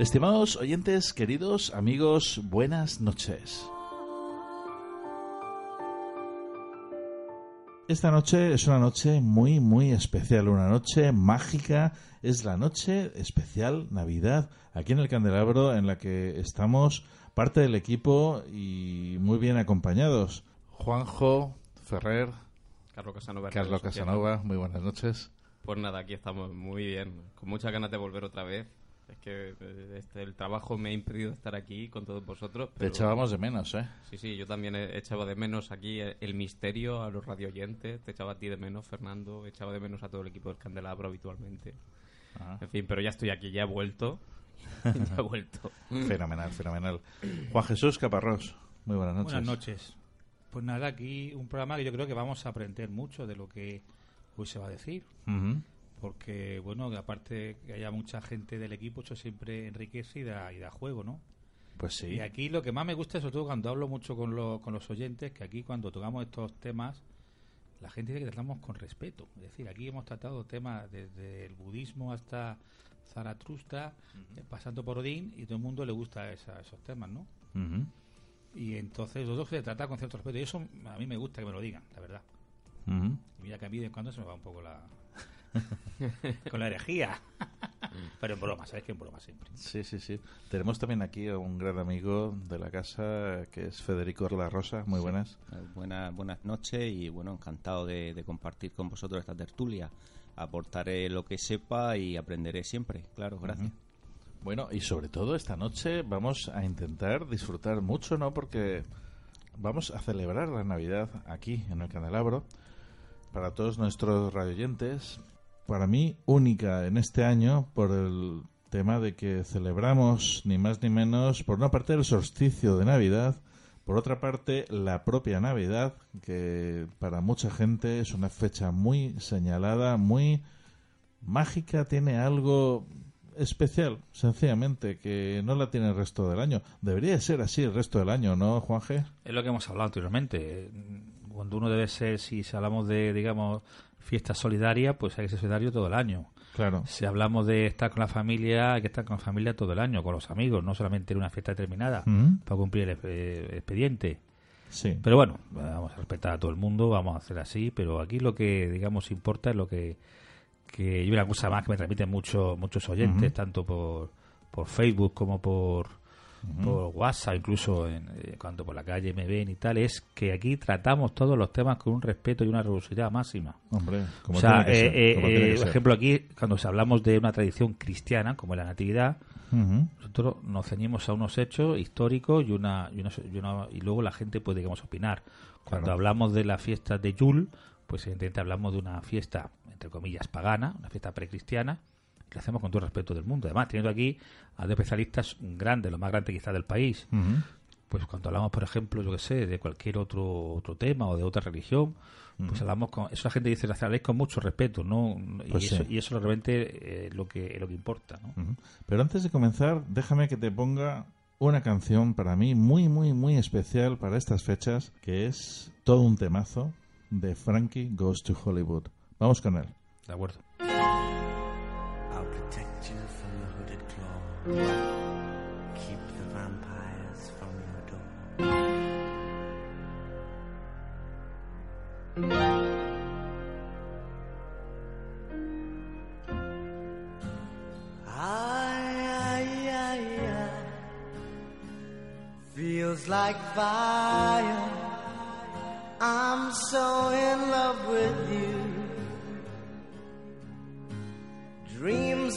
Estimados oyentes, queridos amigos, buenas noches. Esta noche es una noche muy, muy especial, una noche mágica. Es la noche especial Navidad aquí en el Candelabro en la que estamos parte del equipo y muy bien acompañados. Juanjo, Ferrer, Carlos Casanova. Carlos Casanova, muy buenas noches. Pues nada, aquí estamos muy bien, con muchas ganas de volver otra vez es que eh, este, el trabajo me ha impedido estar aquí con todos vosotros. Te echábamos de menos, ¿eh? Sí, sí, yo también he echado de menos aquí el misterio a los radioyentes. Te echaba a ti de menos, Fernando. Echaba de menos a todo el equipo del Candelabro habitualmente. En fin, pero ya estoy aquí, ya he vuelto. ya he vuelto. fenomenal, fenomenal. Juan Jesús Caparrós, muy buenas noches. Buenas noches. Pues nada, aquí un programa que yo creo que vamos a aprender mucho de lo que hoy se va a decir porque, bueno, aparte que haya mucha gente del equipo, eso siempre enriquece y da, y da juego, ¿no? Pues sí. Y aquí lo que más me gusta, sobre todo cuando hablo mucho con, con los oyentes, que aquí cuando tocamos estos temas, la gente dice que tratamos con respeto. Es decir, aquí hemos tratado temas desde el budismo hasta Zaratrusta, eh, pasando por Odín, y todo el mundo le gusta esos temas, ¿no? Y entonces los dos se trata con cierto respeto. Y eso a mí me gusta que me lo digan, la verdad. Y mira que a mí de cuando se me va un poco la, con la herejía. Pero en broma, ¿sabes que en broma siempre? Sí, sí, sí. Tenemos también aquí a un gran amigo de la casa que es Federico La Rosa. Muy buenas. Eh, buenas. Buenas noches y bueno, encantado de, compartir con vosotros esta tertulia. Aportaré lo que sepa y aprenderé siempre. Claro, gracias. Bueno, y sobre todo esta noche vamos a intentar disfrutar mucho, ¿no? Porque vamos a celebrar la Navidad aquí en el Candelabro para todos nuestros radioyentes para mí única en este año por el tema de que celebramos ni más ni menos, por una parte, el solsticio de Navidad, por otra parte, la propia Navidad, que para mucha gente es una fecha muy señalada, muy mágica, tiene algo especial, sencillamente, que no la tiene el resto del año. Debería ser así el resto del año, ¿no, Juan G? Es lo que hemos hablado anteriormente. Cuando uno debe ser, si hablamos de, digamos, fiesta solidaria, pues hay que ser solidario todo el año. Claro. Si hablamos de estar con la familia, hay que estar con la familia todo el año, con los amigos, no solamente en una fiesta determinada para cumplir el, expediente. Sí. Pero bueno, vamos a respetar a todo el mundo, vamos a hacer así, pero aquí lo que, digamos, importa es lo que, que y una cosa más que me transmiten mucho, muchos oyentes, tanto por, por Facebook como por, por WhatsApp, incluso en, eh, cuando por la calle me ven y tal, es que aquí tratamos todos los temas con un respeto y una rigurosidad máxima. Hombre, como o sea, eh, eh, por ejemplo, aquí cuando hablamos de una tradición cristiana como la Natividad, nosotros nos ceñimos a unos hechos históricos y una, y, una, y, luego la gente puede, digamos, opinar. Cuando hablamos de la fiesta de Yul, pues evidentemente hablamos de una fiesta, entre comillas, pagana, una fiesta precristiana, que hacemos con todo el respeto del mundo. Además, teniendo aquí a dos especialistas grandes, los más grandes quizás del país. pues cuando hablamos, por ejemplo, yo que sé, de cualquier otro otro tema o de otra religión, pues hablamos con eso la gente dice habláis con mucho respeto, ¿no? y, Pues eso, y eso realmente es lo que lo que importa, ¿no? Pero antes de comenzar, déjame que te ponga una canción para mí muy, muy, muy especial para estas fechas, que es todo un temazo de Frankie Goes to Hollywood. Vamos con él. De acuerdo. Keep the vampires from your door. Ay, ay. Feels like fire. I'm so in love with you.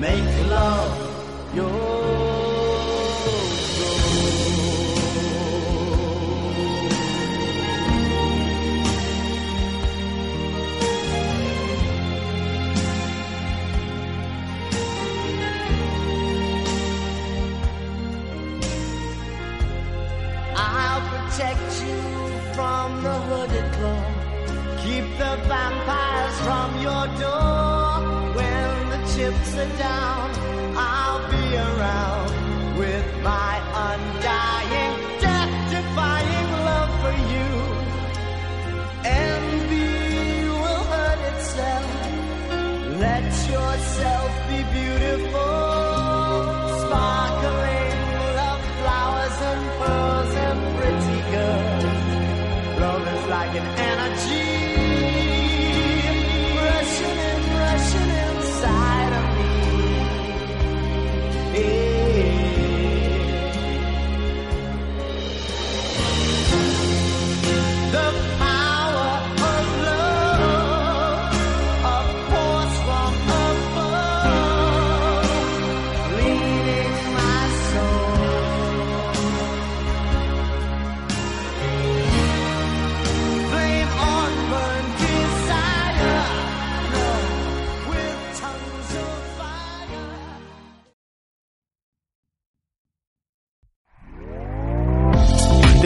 make love your I'll protect you from the hooded claw. Keep the vampires from your door. Chips are down, I'll be around